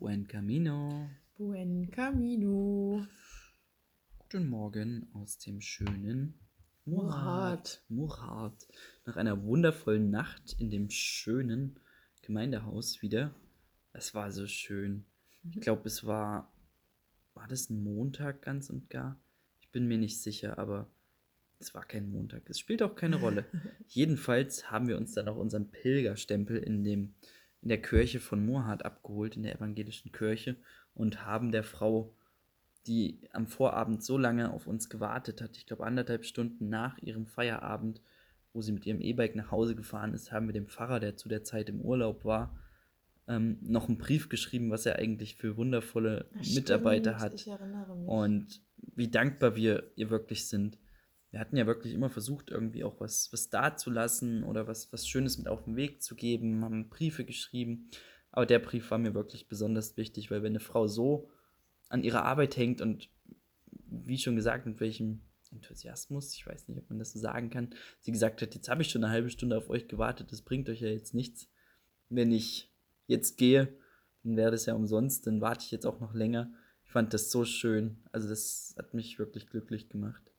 Buen Camino. Buen Camino. Guten Morgen aus dem schönen Murat. Murat. Nach einer wundervollen Nacht in dem schönen Gemeindehaus wieder. Es war so schön. Ich glaube, es war. War das ein Montag ganz und gar? Ich bin mir nicht sicher, aber es war kein Montag. Es spielt auch keine Rolle. Jedenfalls haben wir uns dann auch unseren Pilgerstempel in dem in der Kirche von Murhat abgeholt, in der evangelischen Kirche, und haben der Frau, die am Vorabend so lange auf uns gewartet hat, ich glaube anderthalb Stunden nach ihrem Feierabend, wo sie mit ihrem E-Bike nach Hause gefahren ist, haben wir dem Pfarrer, der zu der Zeit im Urlaub war, ähm, noch einen Brief geschrieben, was er eigentlich für wundervolle Stimmt, Mitarbeiter hat. Erinnere mich. Und wie dankbar wir ihr wirklich sind. Wir hatten ja wirklich immer versucht, irgendwie auch was, was dazulassen oder was, was Schönes mit auf den Weg zu geben, haben Briefe geschrieben. Aber der Brief war mir wirklich besonders wichtig, weil wenn eine Frau so an ihrer Arbeit hängt und wie schon gesagt, mit welchem Enthusiasmus, ich weiß nicht, ob man das so sagen kann, sie gesagt hat, jetzt habe ich schon eine halbe Stunde auf euch gewartet, das bringt euch ja jetzt nichts. Wenn ich jetzt gehe, dann wäre das ja umsonst, dann warte ich jetzt auch noch länger. Ich fand das so schön. Also das hat mich wirklich glücklich gemacht.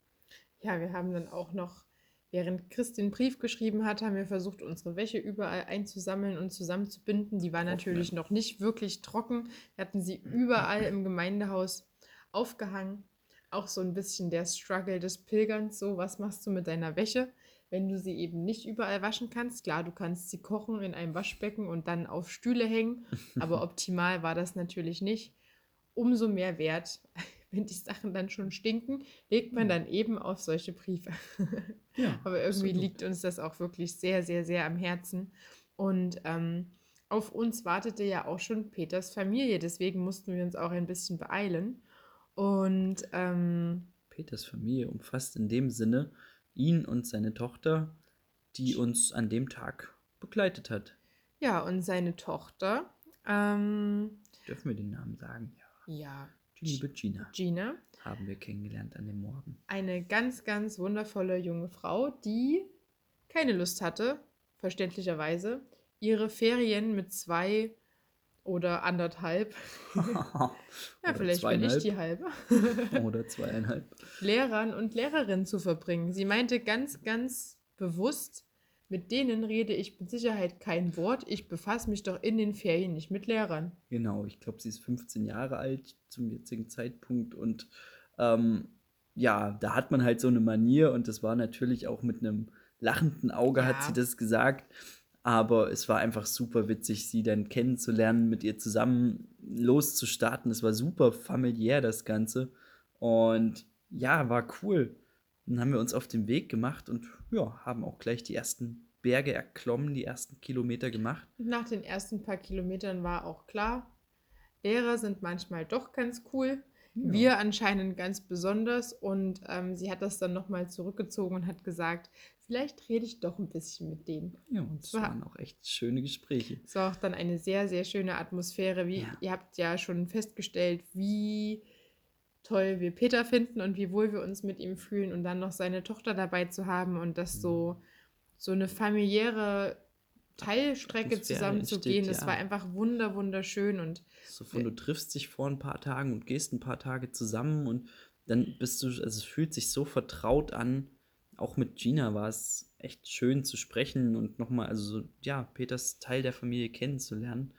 Ja, wir haben dann auch noch, während Chris den Brief geschrieben hat, haben wir versucht, unsere Wäsche überall einzusammeln und zusammenzubinden. Die war natürlich noch nicht wirklich trocken. Wir hatten sie überall im Gemeindehaus aufgehangen. Auch so ein bisschen der Struggle des Pilgerns. So, was machst du mit deiner Wäsche, wenn du sie eben nicht überall waschen kannst? Klar, du kannst sie kochen in einem Waschbecken und dann auf Stühle hängen. Aber optimal war das natürlich nicht. Umso mehr Wert wenn die Sachen dann schon stinken, legt man dann eben auf solche Briefe. Ja, Aber irgendwie absolut. liegt uns das auch wirklich sehr, sehr, sehr am Herzen. Und ähm, auf uns wartete ja auch schon Peters Familie, deswegen mussten wir uns auch ein bisschen beeilen. Und ähm, Peters Familie umfasst in dem Sinne ihn und seine Tochter, die uns an dem Tag begleitet hat. ja, und seine Tochter, ähm, Dürfen wir den Namen sagen? Ja. ja, liebe Gina Gina, haben wir kennengelernt an dem Morgen. eine ganz, ganz wundervolle junge Frau, die keine Lust hatte, verständlicherweise, ihre Ferien mit zwei oder anderthalb, ja, Oder vielleicht bin ich die halbe, Oder zweieinhalb. Lehrern und Lehrerinnen zu verbringen. Sie meinte ganz, ganz bewusst, mit denen rede ich mit Sicherheit kein Wort. Ich befasse mich doch in den Ferien nicht mit Lehrern. Genau, ich glaube, sie ist 15 Jahre alt zum jetzigen Zeitpunkt und ähm, ja, da hat man halt so eine Manier und das war natürlich auch mit einem lachenden Auge Ja. hat sie das gesagt, aber es war einfach super witzig, sie dann kennenzulernen, mit ihr zusammen loszustarten. Es war super familiär das Ganze und ja, war cool. Dann haben wir uns auf den Weg gemacht und ja, haben auch gleich die ersten Berge erklommen, die ersten Kilometer gemacht. Nach den ersten paar Kilometern war auch klar, Lehrer sind manchmal doch ganz cool. Ja. Wir anscheinend ganz besonders. Und ähm, sie hat das dann nochmal zurückgezogen und hat gesagt, vielleicht rede ich doch ein bisschen mit denen. Ja, und es War- waren auch echt schöne Gespräche. Es war auch dann eine sehr, sehr schöne Atmosphäre. Wie, Ja. Ihr habt ja schon festgestellt, wie toll wir Peter finden und wie wohl wir uns mit ihm fühlen und dann noch seine Tochter dabei zu haben und das so, so eine familiäre Teilstrecke zusammenzugehen. Das ja. war einfach wunder, wunderschön und So von du triffst dich vor ein paar Tagen und gehst ein paar Tage zusammen und dann bist du, also es fühlt sich so vertraut an. Auch mit Gina war es echt schön zu sprechen und nochmal, also so, ja, Peters Teil der Familie kennenzulernen.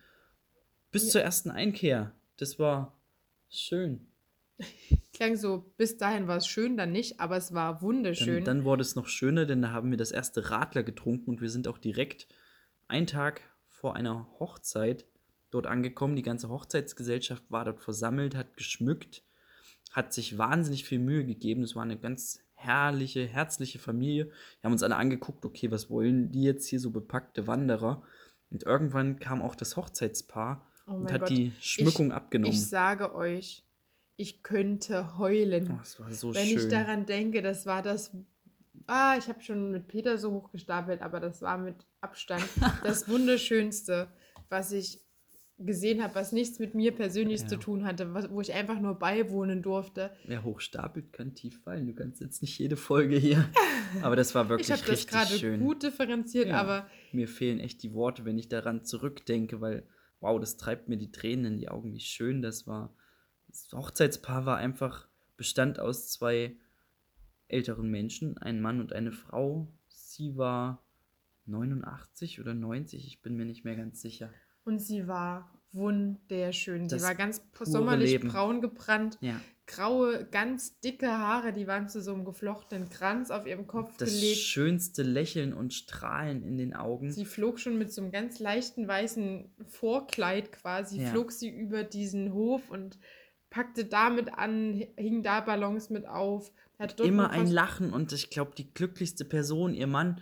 Bis Ja. zur ersten Einkehr. Das war schön. klang so, bis dahin war es schön, dann nicht, aber es war wunderschön. Dann, dann wurde es noch schöner, denn da haben wir das erste Radler getrunken und wir sind auch direkt einen Tag vor einer Hochzeit dort angekommen. Die ganze Hochzeitsgesellschaft war dort versammelt, hat geschmückt, hat sich wahnsinnig viel Mühe gegeben. Es war eine ganz herrliche, herzliche Familie. Wir haben uns alle angeguckt, okay, was wollen die jetzt hier so bepackte Wanderer? Und irgendwann kam auch das Hochzeitspaar Oh und hat Gott. die Schmückung ich, abgenommen. Ich sage euch, ich könnte heulen. oh, so Wenn schön. ich daran denke, das war das. Ah, ich habe schon mit Peter so hochgestapelt, aber das war mit Abstand das Wunderschönste, was ich gesehen habe, was nichts mit mir persönlich Ja. zu tun hatte, was, wo ich einfach nur beiwohnen durfte. Wer hochstapelt, kann tief fallen. Du kannst jetzt nicht jede Folge hier. Aber das war wirklich Ich habe das richtig gerade schön. gut differenziert, Ja. aber Mir fehlen echt die Worte, wenn ich daran zurückdenke, weil wow, das treibt mir die Tränen in die Augen, wie schön das war. Das Hochzeitspaar war einfach, bestand aus zwei älteren Menschen, ein Mann und eine Frau. Sie war 89 oder 90, ich bin mir nicht mehr ganz sicher. Und sie war wunderschön. Das sie war ganz sommerlich Leben. braun gebrannt, Ja, graue, ganz dicke Haare, die waren zu so einem geflochtenen Kranz auf ihrem Kopf das gelegt. schönste Lächeln und Strahlen in den Augen. Sie flog schon mit so einem ganz leichten weißen Vorkleid quasi, Ja. flog sie über diesen Hof und packte damit an, hing da Ballons mit auf. Immer ein Lachen und ich glaube, die glücklichste Person, ihr Mann,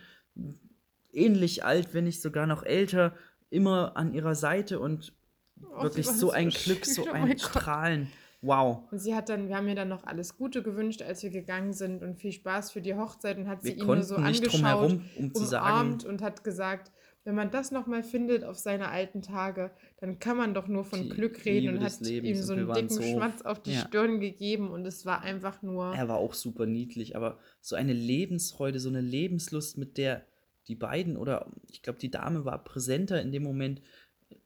ähnlich alt, wenn nicht sogar noch älter, immer an ihrer Seite und Oh, wirklich so ein schön. Glück, so Oh ein mein Gott. Strahlen. Wow. Und sie hat dann, wir haben ihr dann noch alles Gute gewünscht, als wir gegangen sind und viel Spaß für die Hochzeit und hat Wir sie ihn nur so angeschaut, herum, um umarmt und hat gesagt, wenn man das nochmal findet auf seine alten Tage, dann kann man doch nur von Die Glück reden Liebe und hat Lebens ihm so einen dicken so- Schmatz auf die ja. Stirn gegeben und es war einfach nur. er war auch super niedlich, aber so eine Lebensfreude, so eine Lebenslust, mit der die beiden oder ich glaube, die Dame war präsenter in dem Moment,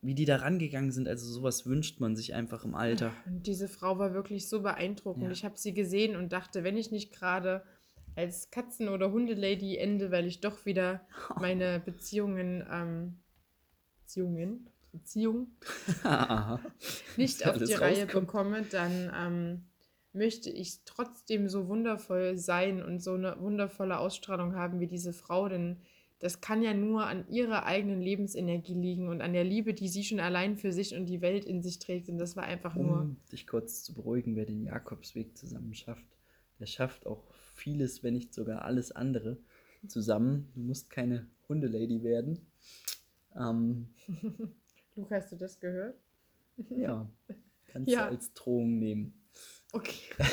wie die da rangegangen sind. Also sowas wünscht man sich einfach im Alter. Und diese Frau war wirklich so beeindruckend. Ja. Ich habe sie gesehen und dachte, wenn ich nicht gerade als Katzen- oder Hundelady ende, weil ich doch wieder meine Beziehungen, ähm, Beziehungen, Beziehung nicht auf die alles Reihe rauskommt. bekomme, dann ähm, möchte ich trotzdem so wundervoll sein und so eine wundervolle Ausstrahlung haben wie diese Frau, denn das kann ja nur an ihrer eigenen Lebensenergie liegen und an der Liebe, die sie schon allein für sich und die Welt in sich trägt. Und das war einfach nur. Um dich kurz zu beruhigen, wer den Jakobsweg zusammen schafft, der schafft auch vieles, wenn nicht sogar alles andere zusammen. Du musst keine Hundelady werden. Ähm, Luca, hast du das gehört? ja, kannst Ja. du als Drohung nehmen. Okay.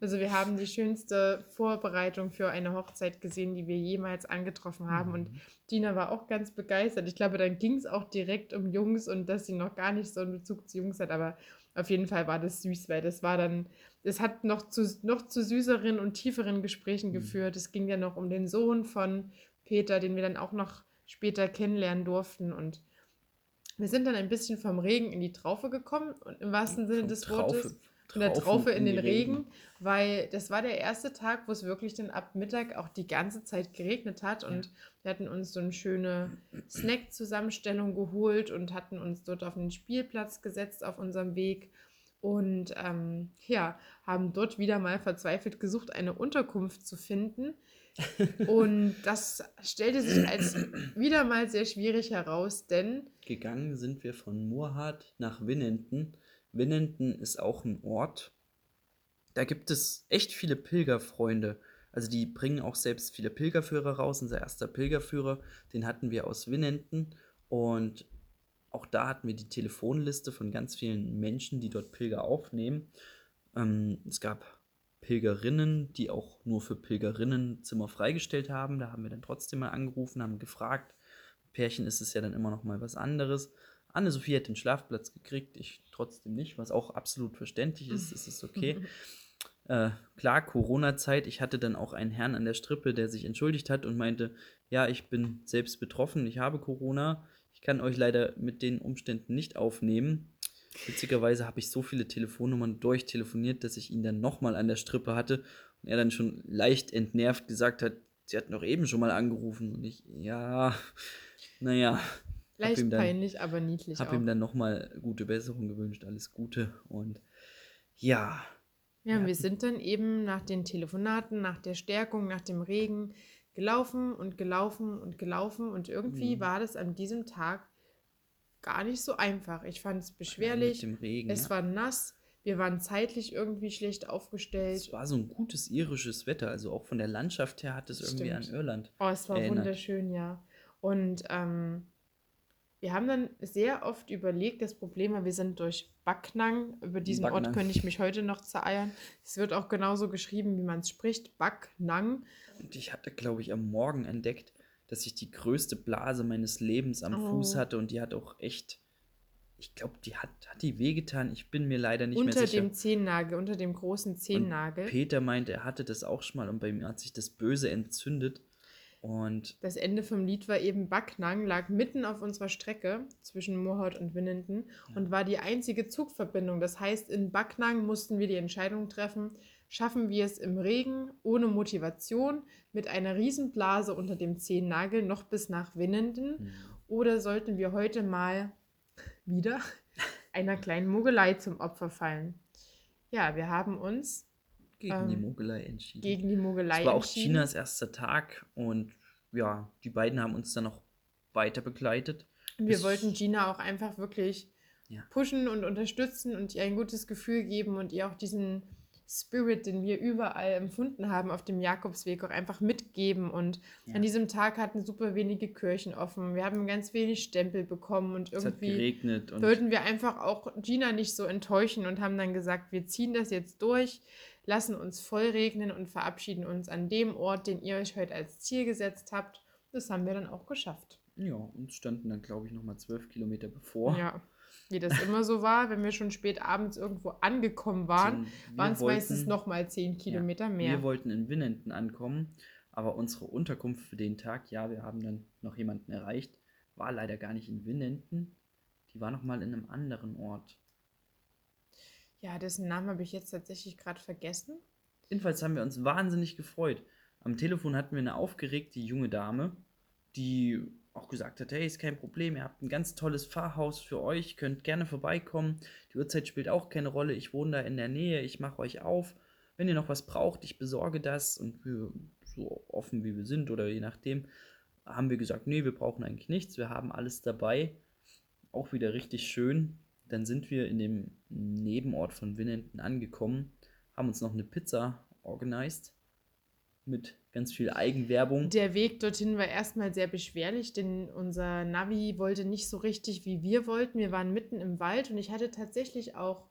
Also wir haben die schönste Vorbereitung für eine Hochzeit gesehen, die wir jemals angetroffen haben. Und Mhm. Dina war auch ganz begeistert. Ich glaube, dann ging es auch direkt um Jungs und dass sie noch gar nicht so einen Bezug zu Jungs hat. Aber auf jeden Fall war das süß, weil das war dann, es hat noch zu, noch zu süßeren und tieferen Gesprächen Mhm. geführt. Es ging ja noch um den Sohn von Peter, den wir dann auch noch später kennenlernen durften. Und wir sind dann ein bisschen vom Regen in die Traufe gekommen und im wahrsten Sinne des Traufe- Wortes der Traufen Traufe in die den Regen, weil das war der erste Tag, wo es wirklich dann ab Mittag auch die ganze Zeit geregnet hat und wir hatten uns so eine schöne Snack-Zusammenstellung geholt und hatten uns dort auf einen Spielplatz gesetzt auf unserem Weg und ähm, ja, haben dort wieder mal verzweifelt gesucht, eine Unterkunft zu finden. Und das stellte sich als wieder mal sehr schwierig heraus, denn Gegangen sind wir von Murhart nach Winnenden. Winnenden ist auch ein Ort. Da gibt es echt viele Pilgerfreunde. Also die bringen auch selbst viele Pilgerführer raus. Unser erster Pilgerführer, den hatten wir aus Winnenden. Und auch da hatten wir die Telefonliste von ganz vielen Menschen, die dort Pilger aufnehmen. Ähm, es gab Pilgerinnen, die auch nur für Pilgerinnen Zimmer freigestellt haben. Da haben wir dann trotzdem mal angerufen, haben gefragt. Pärchen ist es ja dann immer noch mal was anderes. Anne-Sophie hat den Schlafplatz gekriegt, ich trotzdem nicht, was auch absolut verständlich ist. Es ist okay. Äh, klar, Corona-Zeit. Ich hatte dann auch einen Herrn an der Strippe, der sich entschuldigt hat und meinte, ja, ich bin selbst betroffen, ich habe Corona. Ich kann euch leider mit den Umständen nicht aufnehmen. Witzigerweise habe ich so viele Telefonnummern durchtelefoniert, dass ich ihn dann nochmal an der Strippe hatte und er dann schon leicht entnervt gesagt hat, sie hatten doch eben schon mal angerufen. Und ich, ja, naja, leicht dann- peinlich, aber niedlich habe auch. ihm dann nochmal gute Besserung gewünscht, alles Gute. Und ja, Ja, Ja. wir sind dann eben nach den Telefonaten, nach der Stärkung, nach dem Regen gelaufen und gelaufen und gelaufen und irgendwie Mhm. war das an diesem Tag gar nicht so einfach. Ich fand es mit beschwerlich, dem Regen. es ja. war nass, wir waren zeitlich irgendwie schlecht aufgestellt. Es war so ein gutes irisches Wetter, also auch von der Landschaft her hat es irgendwie an Irland. Oh, es war erinnert. wunderschön, ja. Und ähm, wir haben dann sehr oft überlegt, das Problem war, wir sind durch Backnang, über diesen Ort Backnang. könnte ich mich heute noch zereiern. Es wird auch genauso geschrieben, wie man es spricht, Backnang. Und ich hatte, glaube ich, am Morgen entdeckt, dass ich die größte Blase meines Lebens am Fuß Oh. hatte und die hat auch echt, ich glaube, die hat, hat die wehgetan. Ich bin mir leider nicht unter mehr sicher. dem Zehennagel, unter dem großen Und Zehennagel. Peter meinte, er hatte das auch schon mal und bei mir hat sich das böse entzündet. Und Das Ende vom Lied war eben Backnang, lag mitten auf unserer Strecke zwischen Moorhaut und Winnenden und war die einzige Zugverbindung. Das heißt, in Backnang mussten wir die Entscheidung treffen, schaffen wir es im Regen, ohne Motivation, mit einer Riesenblase unter dem Zehennagel noch bis nach Winnenden hm, oder sollten wir heute mal wieder einer kleinen Mogelei zum Opfer fallen? Ja, wir haben uns gegen die Ähm, Mogelei entschieden. gegen die Mogelei Es war auch. Chinas erster Tag und ja, die beiden haben uns dann noch weiter begleitet. Und wir wollten Gina auch einfach wirklich Ja. pushen und unterstützen und ihr ein gutes Gefühl geben und ihr auch diesen Spirit, den wir überall empfunden haben auf dem Jakobsweg, auch einfach mitgeben. Und Ja. an diesem Tag hatten super wenige Kirchen offen. Wir haben ganz wenig Stempel bekommen und irgendwie geregnet und wollten wir einfach auch Gina nicht so enttäuschen und haben dann gesagt, wir ziehen das jetzt durch, lassen uns voll regnen und verabschieden uns an dem Ort, den ihr euch heute als Ziel gesetzt habt. Das haben wir dann auch geschafft. ja, uns standen dann, glaube ich, nochmal zwölf Kilometer bevor. Ja, wie das immer so war, wenn wir schon spät abends irgendwo angekommen waren, waren es meistens nochmal zehn Kilometer mehr. Wir wollten in Winnenden ankommen, aber unsere Unterkunft für den Tag, ja, wir haben dann noch jemanden erreicht, war leider gar nicht in Winnenden. Die war nochmal in einem anderen Ort. Ja, dessen Namen habe ich jetzt tatsächlich gerade vergessen. Jedenfalls haben wir uns wahnsinnig gefreut. Am Telefon hatten wir eine aufgeregte junge Dame, die auch gesagt hat, hey, ist kein Problem, ihr habt ein ganz tolles Pfarrhaus für euch, könnt gerne vorbeikommen. Die Uhrzeit spielt auch keine Rolle, ich wohne da in der Nähe, ich mache euch auf. Wenn ihr noch was braucht, ich besorge das. Und wir, so offen wie wir sind oder je nachdem, haben wir gesagt, nee, wir brauchen eigentlich nichts, wir haben alles dabei. Auch wieder richtig schön. Dann sind wir in dem Nebenort von Winnenden angekommen, haben uns noch eine Pizza organisiert mit ganz viel Eigenwerbung. Der Weg dorthin war erstmal sehr beschwerlich, denn unser Navi wollte nicht so richtig, wie wir wollten. Wir waren mitten im Wald und ich hatte tatsächlich auch,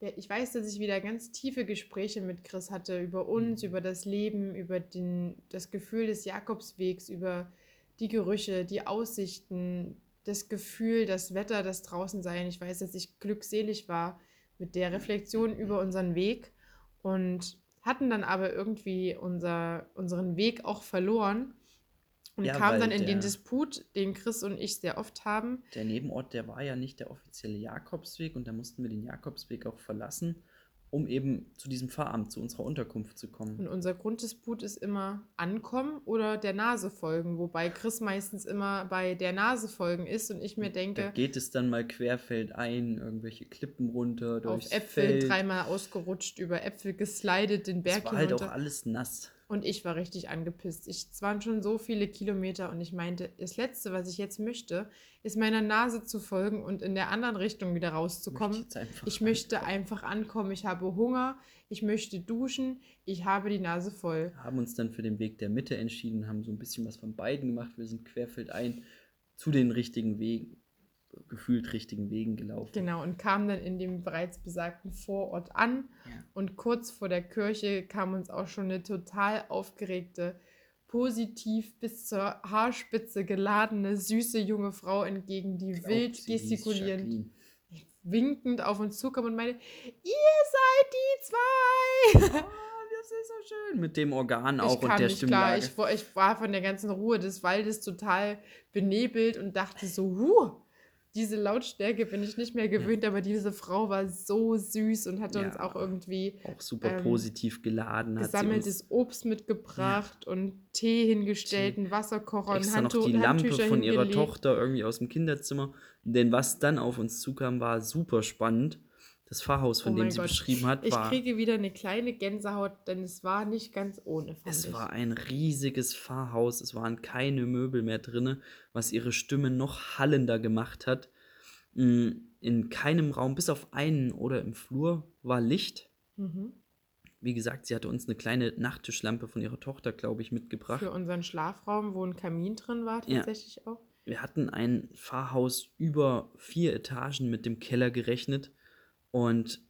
ich weiß, dass ich wieder ganz tiefe Gespräche mit Chris hatte über uns, Mhm. über das Leben, über den, das Gefühl des Jakobswegs, über die Gerüche, die Aussichten, das Gefühl, das Wetter, das draußen sein. Ich weiß, dass ich glückselig war mit der Reflexion über unseren Weg und hatten dann aber irgendwie unser, unseren Weg auch verloren und Ja, kamen dann in den Disput, den Chris und ich sehr oft haben. Der Nebenort, der war ja nicht der offizielle Jakobsweg und da mussten wir den Jakobsweg auch verlassen, um eben zu diesem Pfarramt, zu unserer Unterkunft zu kommen. Und unser Grunddisput ist immer ankommen oder der Nase folgen, wobei Chris meistens immer bei der Nase folgen ist und ich mir Da denke, geht es dann mal querfeldein, irgendwelche Klippen runter, durchs auf Äpfel Feld. dreimal ausgerutscht, über Äpfel geslidet, den Berg Es war halt auch alles nass. Und ich war richtig angepisst. Ich, es waren schon so viele Kilometer und ich meinte, das Letzte, was ich jetzt möchte, ist meiner Nase zu folgen und in der anderen Richtung wieder rauszukommen. Möchte Ich möchte ankommen. einfach ankommen. Ich habe Hunger. Ich möchte duschen. Ich habe die Nase voll. Wir haben uns dann für den Weg der Mitte entschieden, haben so ein bisschen was von beiden gemacht. Wir sind querfeldein zu den richtigen Wegen, gefühlt richtigen Wegen gelaufen. Genau, und kamen dann in dem bereits besagten Vorort an. Ja. Und kurz vor der Kirche kam uns auch schon eine total aufgeregte, positiv bis zur Haarspitze geladene, süße junge Frau entgegen, die Ich glaub, wild gestikulierend, winkend auf uns zukam und meinte, ihr seid die zwei. Ah, das ist so schön. Mit dem Organ ich auch kam und der nicht klar. Stimmlage. Ich, war- ich war von der ganzen Ruhe des Waldes total benebelt und dachte so, huh, diese Lautstärke bin ich nicht mehr gewöhnt, aber diese Frau war so süß und hatte uns Ja. auch irgendwie auch super ähm, positiv geladen. Uns gesammeltes Obst mitgebracht und Tee hingestellt, einen Wasserkocher, ein extra noch Handtuch, die Lampe Handtücher von ihrer. Tochter irgendwie aus dem Kinderzimmer. Denn was dann auf uns zukam, war super spannend. Das Pfarrhaus, von Oh dem sie Gott. beschrieben hat, Ich war, kriege wieder eine kleine Gänsehaut, denn es war nicht ganz ohne. Es ich. war ein riesiges Pfarrhaus. Es waren keine Möbel mehr drin, was ihre Stimme noch hallender gemacht hat. Mm, In keinem Raum, bis auf einen oder im Flur, war Licht. mhm. Wie gesagt, sie hatte uns eine kleine Nachttischlampe von ihrer Tochter, glaube ich, mitgebracht. Für unseren Schlafraum, wo ein Kamin drin war, Ja. tatsächlich auch. Wir hatten ein Pfarrhaus über vier Etagen mit dem Keller gerechnet und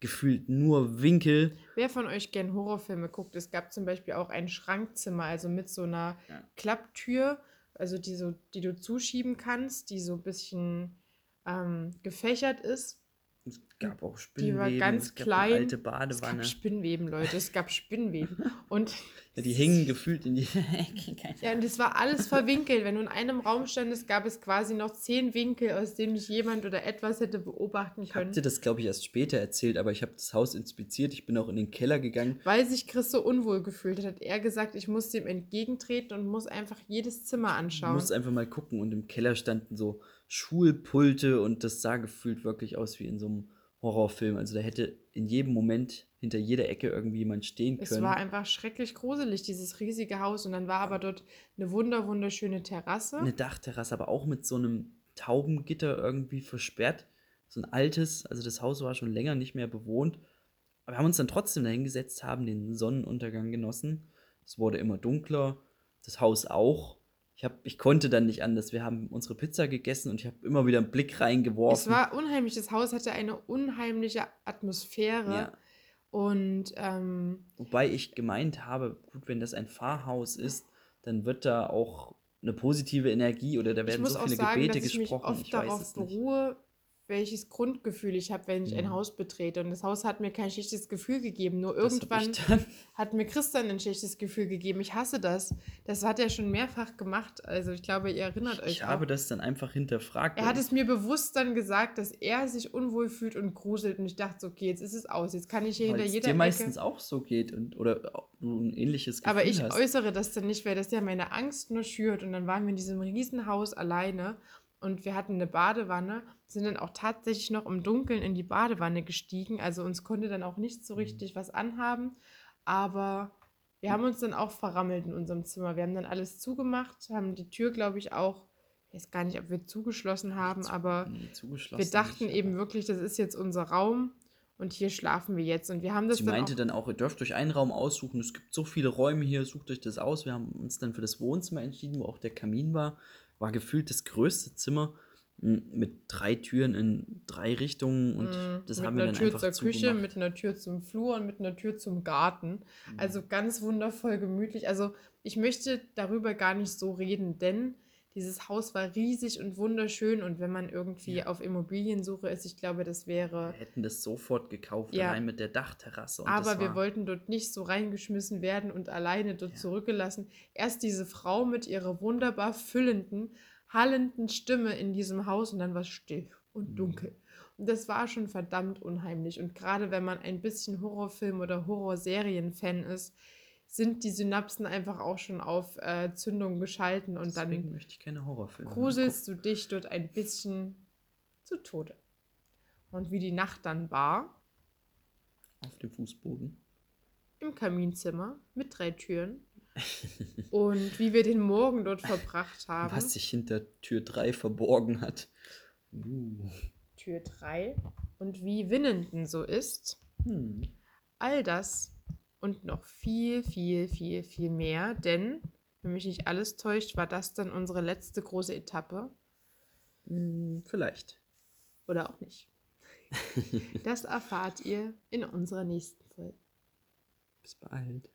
gefühlt nur Winkel. Wer von euch gern Horrorfilme guckt, es gab zum Beispiel auch ein Schrankzimmer, also mit so einer Ja. Klapptür, also die, so, die du zuschieben kannst, die so ein bisschen ähm, gefächert ist. Es gab auch Die Spinnweben. war ganz es klein. Eine alte Es Badewanne. gab Spinnweben, Leute. Es gab Spinnweben. Und Ja, die hingen gefühlt in die Ecke. Ja, und es war alles verwinkelt. Wenn du in einem Raum standest, gab es quasi noch zehn Winkel, aus denen nicht jemand oder etwas hätte beobachten Ich habe können. dir das, glaube ich, erst später erzählt, aber ich habe das Haus inspiziert. Ich bin auch in den Keller gegangen. Weil sich Chris so unwohl gefühlt hat, hat er gesagt, ich muss dem entgegentreten und muss einfach jedes Zimmer anschauen. musst einfach mal gucken. Und im Keller standen so Schulpulte und das sah gefühlt wirklich aus wie in so einem Horrorfilm. Also da hätte in jedem Moment hinter jeder Ecke irgendwie jemand stehen Es können. war einfach schrecklich gruselig, dieses riesige Haus. Und dann war aber dort eine wunder wunderschöne Terrasse. eine Dachterrasse, aber auch mit so einem Taubengitter irgendwie versperrt. So ein altes, also das Haus war schon länger nicht mehr bewohnt. Aber wir haben uns dann trotzdem dahingesetzt, haben den Sonnenuntergang genossen. Es wurde immer dunkler, das Haus auch. Ich, hab, ich konnte dann nicht anders. Wir haben unsere Pizza gegessen und ich habe immer wieder einen Blick Es reingeworfen. war unheimlich. Das Haus hatte eine unheimliche Atmosphäre. ja. Und ähm, Wobei ich gemeint habe, gut, wenn das ein Pfarrhaus ist, dann wird da auch eine positive Energie oder da ich werden muss so auch viele sagen, Gebete dass ich mich gesprochen. oft Ich weiß darauf es nicht. beruhe, welches Grundgefühl ich habe, wenn ich ein Mhm. Haus betrete. Und das Haus hat mir kein schlechtes Gefühl gegeben. Nur Das irgendwann ich hat mir Christian ein schlechtes Gefühl gegeben. Ich hasse das. Das hat er schon mehrfach gemacht. Also ich glaube, ihr erinnert euch. Ich habe auch. das dann einfach hinterfragt. Er hat es mir bewusst dann gesagt, dass er sich unwohl fühlt und gruselt. Und ich dachte, so, okay, jetzt ist es aus. Jetzt kann ich hier Weil hinter es jeder dir Ecke. meistens auch so geht und oder ein ähnliches Gefühl Aber ich hast. äußere das dann nicht, weil das ja meine Angst nur schürt. Und dann waren wir in diesem Riesenhaus alleine und wir hatten eine Badewanne, sind dann auch tatsächlich noch im Dunkeln in die Badewanne gestiegen. Also uns konnte dann auch nicht Mhm. so richtig was anhaben. Aber wir haben uns dann auch verrammelt in unserem Zimmer. Wir haben dann alles zugemacht, haben die Tür, glaube ich, auch, ich weiß gar nicht, ob wir zugeschlossen haben, aber Nee, zugeschlossen wir dachten nicht, eben wirklich, das ist jetzt unser Raum und hier schlafen wir jetzt. Und wir haben das Sie dann meinte auch, dann auch, ihr dürft euch einen Raum aussuchen. Es gibt so viele Räume hier, sucht euch das aus. Wir haben uns dann für das Wohnzimmer entschieden, wo auch der Kamin war. War gefühlt das größte Zimmer m, mit drei Türen in drei Richtungen und Mm, das haben wir einer dann Tür einfach zur Küche, zugemacht. mit einer Tür zum Flur und mit einer Tür zum Garten. Mhm. Also ganz wundervoll gemütlich. Also ich möchte darüber gar nicht so reden, denn dieses Haus war riesig und wunderschön und wenn man irgendwie Ja. auf Immobiliensuche ist, ich glaube, das wäre. wir hätten das sofort gekauft, Ja. allein mit der Dachterrasse. Und Aber wir wollten dort nicht so reingeschmissen werden und alleine dort Ja. zurückgelassen. Erst diese Frau mit ihrer wunderbar füllenden, hallenden Stimme in diesem Haus und dann war es still und Mhm. dunkel. Und das war schon verdammt unheimlich. Und gerade wenn man ein bisschen Horrorfilm- oder Horrorserien-Fan ist, sind die Synapsen einfach auch schon auf äh, Zündung geschalten und deswegen dann möchte ich keine Horrorfilme gruselst du dich dort ein bisschen zu Tode. Und wie die Nacht dann war. Auf dem Fußboden. im Kaminzimmer mit drei Türen. Und wie wir den Morgen dort verbracht haben. Was sich hinter Tür 3 verborgen hat. Uh. Tür 3. Und wie Winnenden so ist. Hm. All das und noch viel, viel, viel, viel mehr. Denn, wenn mich nicht alles täuscht, war das dann unsere letzte große Etappe. Hm, vielleicht. Oder auch nicht. Das erfahrt ihr in unserer nächsten Folge. Bis bald.